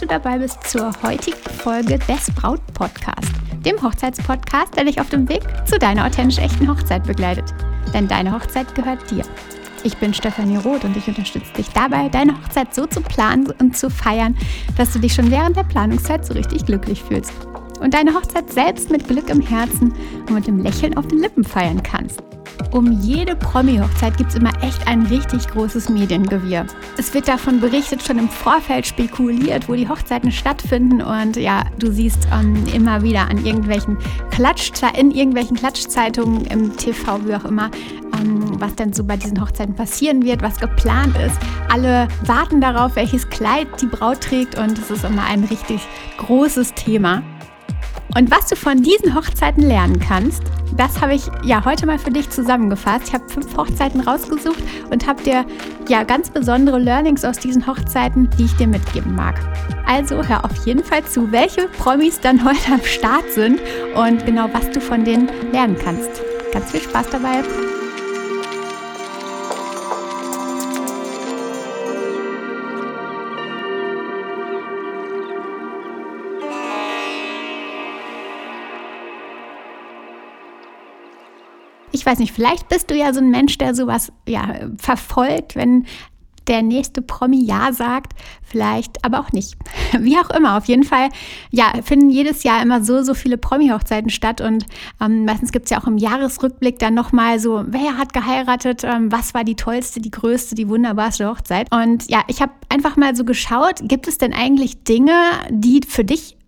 du dabei bist zur heutigen Folge des Braut Podcast, dem Hochzeitspodcast, der dich auf dem Weg zu deiner authentisch echten Hochzeit begleitet. Denn deine Hochzeit gehört dir. Ich bin Stefanie Roth und ich unterstütze dich dabei, deine Hochzeit so zu planen und zu feiern, dass du dich schon während der Planungszeit so richtig glücklich fühlst. Und deine Hochzeit selbst mit Glück im Herzen und mit dem Lächeln auf den Lippen feiern kannst. Um jede Promi-Hochzeit gibt es immer echt ein richtig großes Mediengewirr. Es wird davon berichtet, schon im Vorfeld spekuliert, wo die Hochzeiten stattfinden und ja, du siehst ähm, immer wieder an irgendwelchen Klatsch in irgendwelchen Klatschzeitungen im TV, wie auch immer, ähm, was denn so bei diesen Hochzeiten passieren wird, was geplant ist. Alle warten darauf, welches Kleid die Braut trägt und es ist immer ein richtig großes Thema. Und was du von diesen Hochzeiten lernen kannst, das habe ich ja heute mal für dich zusammengefasst. Ich habe fünf Hochzeiten rausgesucht und habe dir ja ganz besondere Learnings aus diesen Hochzeiten, die ich dir mitgeben mag. Also hör auf jeden Fall zu, welche Promis dann heute am Start sind und genau was du von denen lernen kannst. Ganz viel Spaß dabei. Weiß nicht, vielleicht bist du ja so ein Mensch, der sowas ja, verfolgt, wenn der nächste Promi Ja sagt, vielleicht aber auch nicht. Wie auch immer, auf jeden Fall, ja, finden jedes Jahr immer so, so viele Promi-Hochzeiten statt und ähm, meistens gibt es ja auch im Jahresrückblick dann nochmal so, wer hat geheiratet, ähm, was war die tollste, die größte, die wunderbarste Hochzeit. Und ja, ich habe einfach mal so geschaut, gibt es denn eigentlich Dinge, die für dich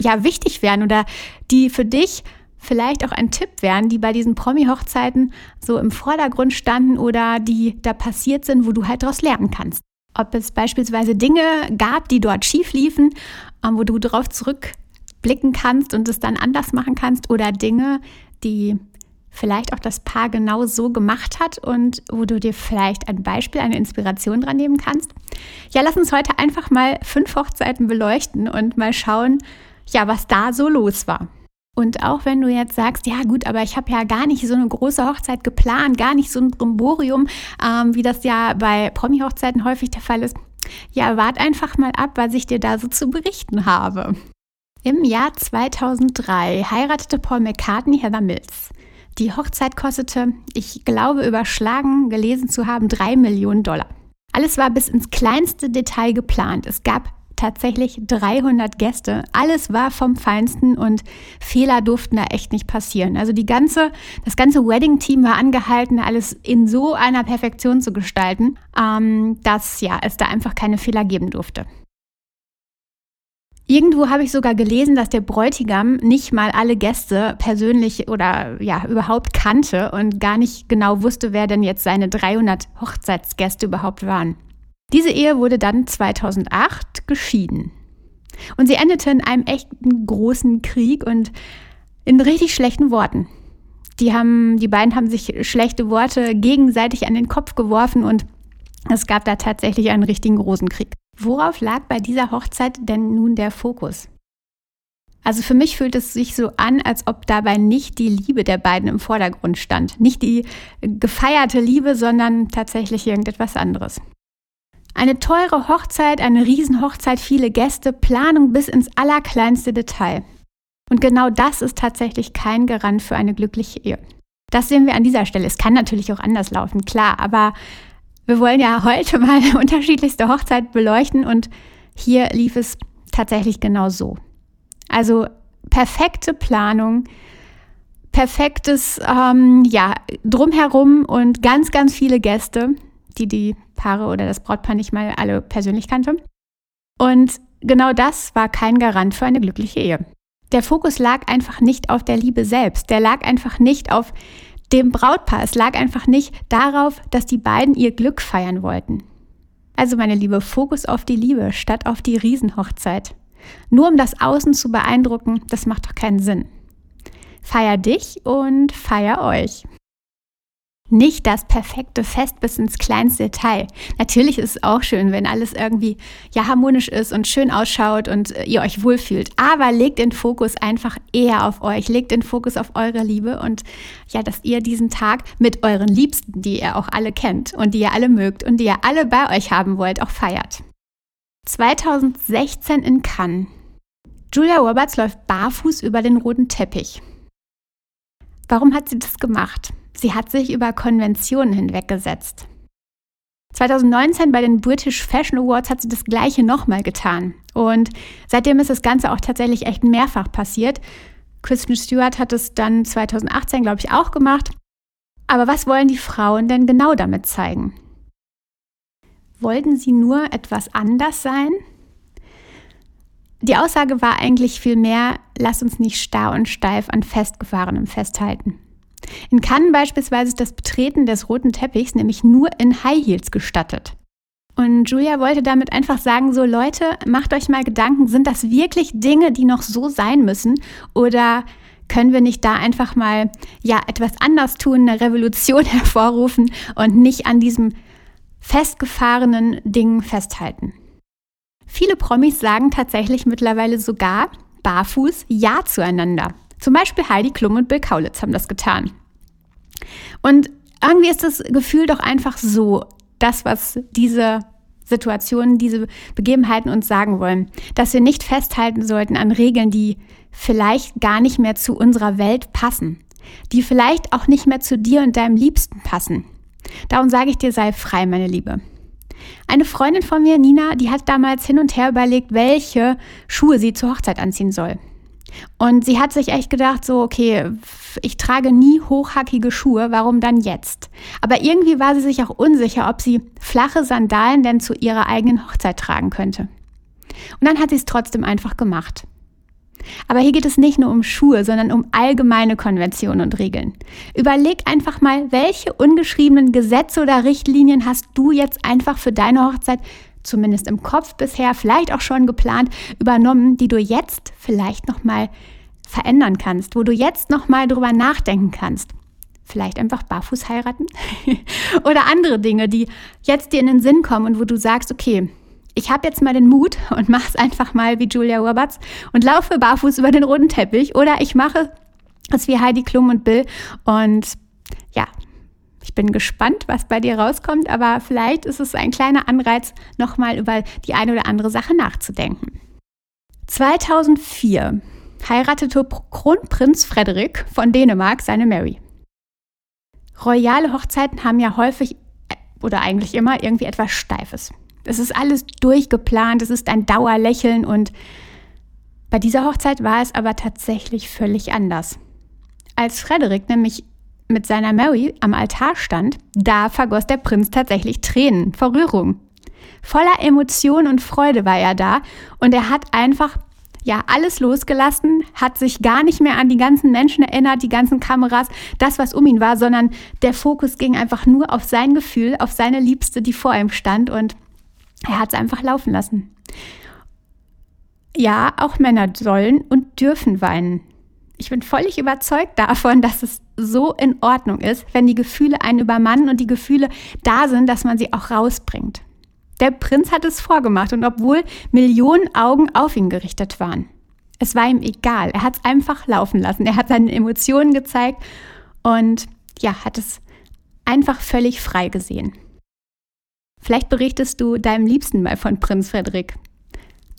ja wichtig wären oder die für dich vielleicht auch ein Tipp wären, die bei diesen Promi-Hochzeiten so im Vordergrund standen oder die da passiert sind, wo du halt daraus lernen kannst. Ob es beispielsweise Dinge gab, die dort schief liefen, ähm, wo du darauf zurückblicken kannst und es dann anders machen kannst oder Dinge, die vielleicht auch das Paar genau so gemacht hat und wo du dir vielleicht ein Beispiel, eine Inspiration dran nehmen kannst. Ja, lass uns heute einfach mal fünf Hochzeiten beleuchten und mal schauen, ja, was da so los war. Und auch wenn du jetzt sagst, ja gut, aber ich habe ja gar nicht so eine große Hochzeit geplant, gar nicht so ein Brimborium, ähm, wie das ja bei Promi-Hochzeiten häufig der Fall ist. Ja, wart einfach mal ab, was ich dir da so zu berichten habe. Im Jahr 2003 heiratete Paul McCartney Heather Mills. Die Hochzeit kostete, ich glaube überschlagen gelesen zu haben, drei Millionen Dollar. Alles war bis ins kleinste Detail geplant. Es gab tatsächlich 300 Gäste. Alles war vom Feinsten und Fehler durften da echt nicht passieren. Also die ganze, das ganze Wedding-Team war angehalten, alles in so einer Perfektion zu gestalten, ähm, dass ja, es da einfach keine Fehler geben durfte. Irgendwo habe ich sogar gelesen, dass der Bräutigam nicht mal alle Gäste persönlich oder ja überhaupt kannte und gar nicht genau wusste, wer denn jetzt seine 300 Hochzeitsgäste überhaupt waren. Diese Ehe wurde dann 2008 geschieden. Und sie endete in einem echten großen Krieg und in richtig schlechten Worten. Die, haben, die beiden haben sich schlechte Worte gegenseitig an den Kopf geworfen und es gab da tatsächlich einen richtigen Rosenkrieg. Worauf lag bei dieser Hochzeit denn nun der Fokus? Also für mich fühlt es sich so an, als ob dabei nicht die Liebe der beiden im Vordergrund stand. Nicht die gefeierte Liebe, sondern tatsächlich irgendetwas anderes. Eine teure Hochzeit, eine Riesenhochzeit, viele Gäste, Planung bis ins allerkleinste Detail. Und genau das ist tatsächlich kein Garant für eine glückliche Ehe. Das sehen wir an dieser Stelle. Es kann natürlich auch anders laufen, klar, aber wir wollen ja heute mal eine unterschiedlichste Hochzeit beleuchten und hier lief es tatsächlich genau so. Also perfekte Planung, perfektes ähm, ja drumherum und ganz ganz viele Gäste die die Paare oder das Brautpaar nicht mal alle persönlich kannte. Und genau das war kein Garant für eine glückliche Ehe. Der Fokus lag einfach nicht auf der Liebe selbst. Der lag einfach nicht auf dem Brautpaar. Es lag einfach nicht darauf, dass die beiden ihr Glück feiern wollten. Also meine Liebe, Fokus auf die Liebe statt auf die Riesenhochzeit. Nur um das Außen zu beeindrucken, das macht doch keinen Sinn. Feier dich und feier euch. Nicht das perfekte Fest bis ins kleinste Detail. Natürlich ist es auch schön, wenn alles irgendwie ja harmonisch ist und schön ausschaut und äh, ihr euch wohlfühlt. Aber legt den Fokus einfach eher auf euch, legt den Fokus auf eure Liebe und ja, dass ihr diesen Tag mit euren Liebsten, die ihr auch alle kennt und die ihr alle mögt und die ihr alle bei euch haben wollt, auch feiert. 2016 in Cannes. Julia Roberts läuft barfuß über den roten Teppich. Warum hat sie das gemacht? Sie hat sich über Konventionen hinweggesetzt. 2019 bei den British Fashion Awards hat sie das gleiche nochmal getan. Und seitdem ist das Ganze auch tatsächlich echt mehrfach passiert. Kristen Stewart hat es dann 2018, glaube ich, auch gemacht. Aber was wollen die Frauen denn genau damit zeigen? Wollten sie nur etwas anders sein? Die Aussage war eigentlich vielmehr, lass uns nicht starr und steif an Festgefahrenem festhalten. In Cannes beispielsweise ist das Betreten des roten Teppichs nämlich nur in High Heels gestattet. Und Julia wollte damit einfach sagen, so Leute, macht euch mal Gedanken, sind das wirklich Dinge, die noch so sein müssen? Oder können wir nicht da einfach mal ja etwas anders tun, eine Revolution hervorrufen und nicht an diesem festgefahrenen Ding festhalten? Viele Promis sagen tatsächlich mittlerweile sogar barfuß Ja zueinander. Zum Beispiel Heidi Klum und Bill Kaulitz haben das getan. Und irgendwie ist das Gefühl doch einfach so, das, was diese Situationen, diese Begebenheiten uns sagen wollen, dass wir nicht festhalten sollten an Regeln, die vielleicht gar nicht mehr zu unserer Welt passen, die vielleicht auch nicht mehr zu dir und deinem Liebsten passen. Darum sage ich dir, sei frei, meine Liebe. Eine Freundin von mir, Nina, die hat damals hin und her überlegt, welche Schuhe sie zur Hochzeit anziehen soll. Und sie hat sich echt gedacht, so, okay, ich trage nie hochhackige Schuhe, warum dann jetzt? Aber irgendwie war sie sich auch unsicher, ob sie flache Sandalen denn zu ihrer eigenen Hochzeit tragen könnte. Und dann hat sie es trotzdem einfach gemacht. Aber hier geht es nicht nur um Schuhe, sondern um allgemeine Konventionen und Regeln. Überleg einfach mal, welche ungeschriebenen Gesetze oder Richtlinien hast du jetzt einfach für deine Hochzeit zumindest im Kopf bisher, vielleicht auch schon geplant, übernommen, die du jetzt vielleicht noch mal verändern kannst, wo du jetzt noch mal drüber nachdenken kannst. Vielleicht einfach barfuß heiraten oder andere Dinge, die jetzt dir in den Sinn kommen und wo du sagst, okay, ich habe jetzt mal den Mut und mache es einfach mal wie Julia Roberts und laufe barfuß über den roten Teppich oder ich mache es wie Heidi Klum und Bill und ja, ich bin gespannt, was bei dir rauskommt, aber vielleicht ist es ein kleiner Anreiz, nochmal über die eine oder andere Sache nachzudenken. 2004 heiratete Kronprinz Frederik von Dänemark seine Mary. Royale Hochzeiten haben ja häufig äh, oder eigentlich immer irgendwie etwas Steifes. Es ist alles durchgeplant, es ist ein Dauerlächeln und bei dieser Hochzeit war es aber tatsächlich völlig anders. Als Frederik nämlich mit seiner Mary am Altar stand, da vergoss der Prinz tatsächlich Tränen vor Rührung. Voller Emotion und Freude war er da und er hat einfach ja alles losgelassen, hat sich gar nicht mehr an die ganzen Menschen erinnert, die ganzen Kameras, das, was um ihn war, sondern der Fokus ging einfach nur auf sein Gefühl, auf seine Liebste, die vor ihm stand und er hat es einfach laufen lassen. Ja, auch Männer sollen und dürfen weinen. Ich bin völlig überzeugt davon, dass es so in Ordnung ist, wenn die Gefühle einen übermannen und die Gefühle da sind, dass man sie auch rausbringt. Der Prinz hat es vorgemacht und obwohl Millionen Augen auf ihn gerichtet waren, es war ihm egal. Er hat es einfach laufen lassen. Er hat seine Emotionen gezeigt und ja, hat es einfach völlig frei gesehen. Vielleicht berichtest du deinem Liebsten mal von Prinz Frederik.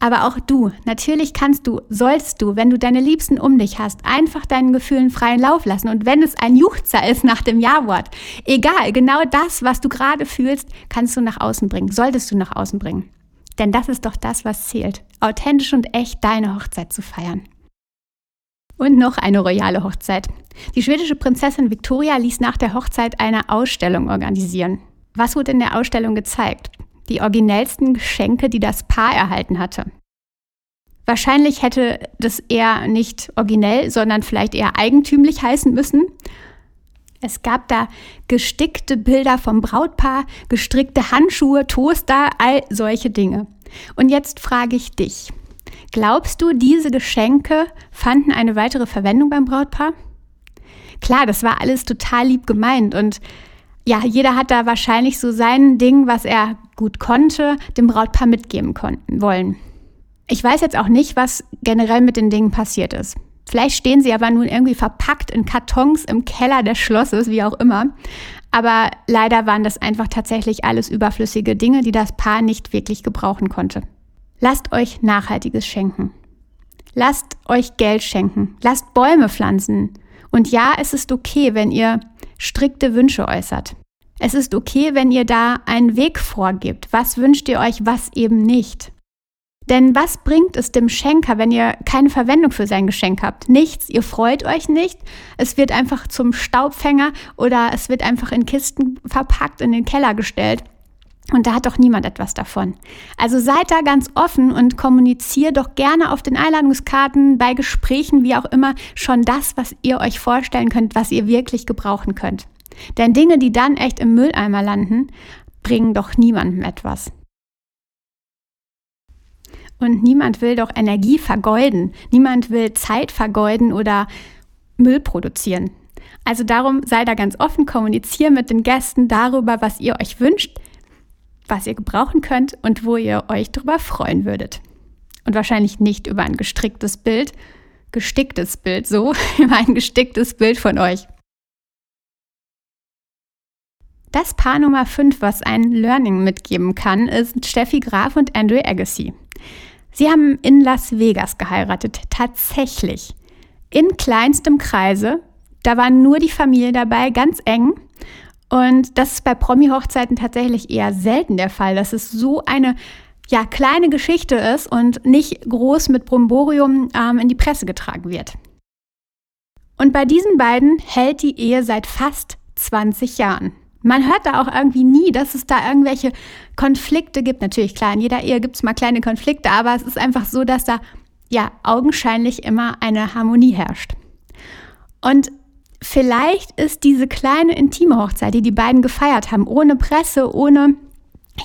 Aber auch du, natürlich kannst du, sollst du, wenn du deine Liebsten um dich hast, einfach deinen Gefühlen freien Lauf lassen. Und wenn es ein Juchzer ist nach dem Ja-Wort, egal, genau das, was du gerade fühlst, kannst du nach außen bringen, solltest du nach außen bringen. Denn das ist doch das, was zählt, authentisch und echt deine Hochzeit zu feiern. Und noch eine royale Hochzeit. Die schwedische Prinzessin Victoria ließ nach der Hochzeit eine Ausstellung organisieren. Was wurde in der Ausstellung gezeigt? Die originellsten Geschenke, die das Paar erhalten hatte. Wahrscheinlich hätte das eher nicht originell, sondern vielleicht eher eigentümlich heißen müssen. Es gab da gestickte Bilder vom Brautpaar, gestrickte Handschuhe, Toaster, all solche Dinge. Und jetzt frage ich dich, glaubst du, diese Geschenke fanden eine weitere Verwendung beim Brautpaar? Klar, das war alles total lieb gemeint und ja, jeder hat da wahrscheinlich so sein Ding, was er gut konnte, dem Brautpaar mitgeben konnten, wollen. Ich weiß jetzt auch nicht, was generell mit den Dingen passiert ist. Vielleicht stehen sie aber nun irgendwie verpackt in Kartons im Keller des Schlosses, wie auch immer. Aber leider waren das einfach tatsächlich alles überflüssige Dinge, die das Paar nicht wirklich gebrauchen konnte. Lasst euch Nachhaltiges schenken. Lasst euch Geld schenken. Lasst Bäume pflanzen. Und ja, es ist okay, wenn ihr strikte Wünsche äußert. Es ist okay, wenn ihr da einen Weg vorgibt. Was wünscht ihr euch, was eben nicht? Denn was bringt es dem Schenker, wenn ihr keine Verwendung für sein Geschenk habt? Nichts, ihr freut euch nicht, es wird einfach zum Staubfänger oder es wird einfach in Kisten verpackt, in den Keller gestellt. Und da hat doch niemand etwas davon. Also seid da ganz offen und kommuniziert doch gerne auf den Einladungskarten, bei Gesprächen, wie auch immer, schon das, was ihr euch vorstellen könnt, was ihr wirklich gebrauchen könnt. Denn Dinge, die dann echt im Mülleimer landen, bringen doch niemandem etwas. Und niemand will doch Energie vergeuden. Niemand will Zeit vergeuden oder Müll produzieren. Also darum sei da ganz offen, kommuniziere mit den Gästen darüber, was ihr euch wünscht was ihr gebrauchen könnt und wo ihr euch darüber freuen würdet. Und wahrscheinlich nicht über ein gestricktes Bild, gesticktes Bild, so, über ein gesticktes Bild von euch. Das Paar Nummer 5, was ein Learning mitgeben kann, ist Steffi Graf und Andrew Agassi. Sie haben in Las Vegas geheiratet, tatsächlich. In kleinstem Kreise. Da war nur die Familie dabei, ganz eng. Und das ist bei Promi-Hochzeiten tatsächlich eher selten der Fall, dass es so eine ja, kleine Geschichte ist und nicht groß mit Bromborium ähm, in die Presse getragen wird. Und bei diesen beiden hält die Ehe seit fast 20 Jahren. Man hört da auch irgendwie nie, dass es da irgendwelche Konflikte gibt. Natürlich, klar, in jeder Ehe gibt es mal kleine Konflikte, aber es ist einfach so, dass da ja augenscheinlich immer eine Harmonie herrscht. Und vielleicht ist diese kleine intime Hochzeit, die die beiden gefeiert haben, ohne Presse, ohne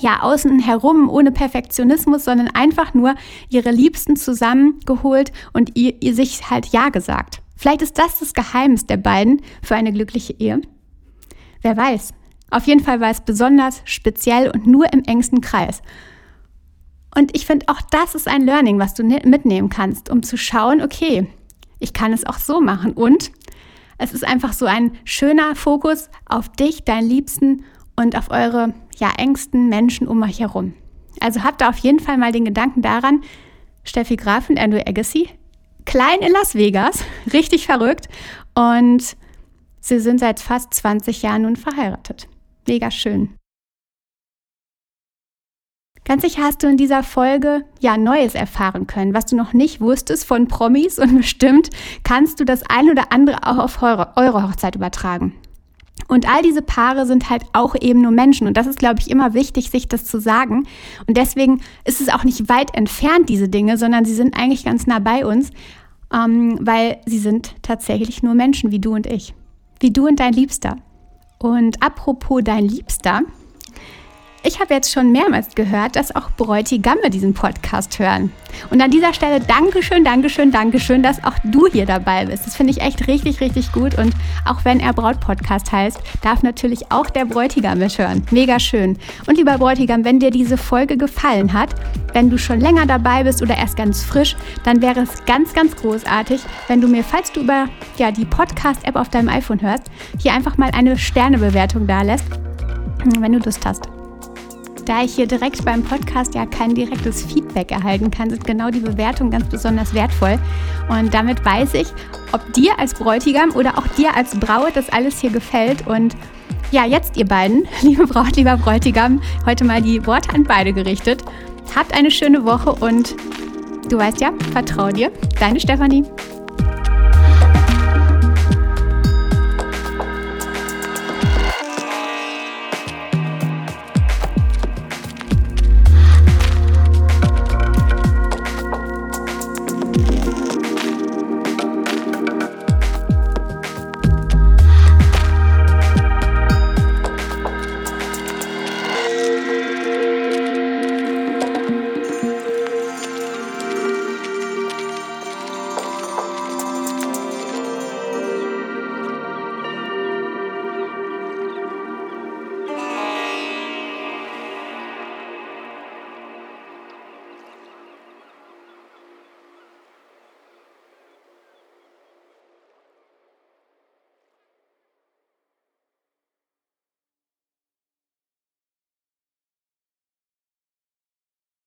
ja außen herum, ohne Perfektionismus, sondern einfach nur ihre Liebsten zusammengeholt und ihr, ihr sich halt Ja gesagt. Vielleicht ist das das Geheimnis der beiden für eine glückliche Ehe. Wer weiß. Auf jeden Fall war es besonders speziell und nur im engsten Kreis. Und ich finde, auch das ist ein Learning, was du mitnehmen kannst, um zu schauen, okay, ich kann es auch so machen. Und es ist einfach so ein schöner Fokus auf dich, deinen Liebsten und auf eure ja, engsten Menschen um euch herum. Also habt da auf jeden Fall mal den Gedanken daran, Steffi Graf und Andrew Agassi, klein in Las Vegas, richtig verrückt und sie sind seit fast 20 Jahren nun verheiratet. Mega schön. Ganz sicher hast du in dieser Folge ja Neues erfahren können, was du noch nicht wusstest von Promis und bestimmt kannst du das ein oder andere auch auf eure, eure Hochzeit übertragen. Und all diese Paare sind halt auch eben nur Menschen. Und das ist, glaube ich, immer wichtig, sich das zu sagen. Und deswegen ist es auch nicht weit entfernt, diese Dinge, sondern sie sind eigentlich ganz nah bei uns, ähm, weil sie sind tatsächlich nur Menschen wie du und ich. Wie du und dein Liebster. Und apropos dein Liebster, ich habe jetzt schon mehrmals gehört, dass auch Bräutigamme diesen Podcast hören. Und an dieser Stelle Dankeschön, Dankeschön, Dankeschön, dass auch du hier dabei bist. Das finde ich echt richtig, richtig gut. Und auch wenn er Brautpodcast heißt, darf natürlich auch der Bräutigam mithören. Mega schön. Und lieber Bräutigam, wenn dir diese Folge gefallen hat, wenn du schon länger dabei bist oder erst ganz frisch, dann wäre es ganz, ganz großartig, wenn du mir, falls du über ja, die Podcast-App auf deinem iPhone hörst, hier einfach mal eine Sternebewertung da lässt, wenn du Lust hast. Da ich hier direkt beim Podcast ja kein direktes Feedback erhalten kann, sind genau die Bewertungen ganz besonders wertvoll. Und damit weiß ich, ob dir als Bräutigam oder auch dir als Braut das alles hier gefällt. Und ja, jetzt ihr beiden, liebe Braut, lieber Bräutigam, heute mal die Worte an beide gerichtet. Habt eine schöne Woche und du weißt ja, vertrau dir. Deine Stefanie.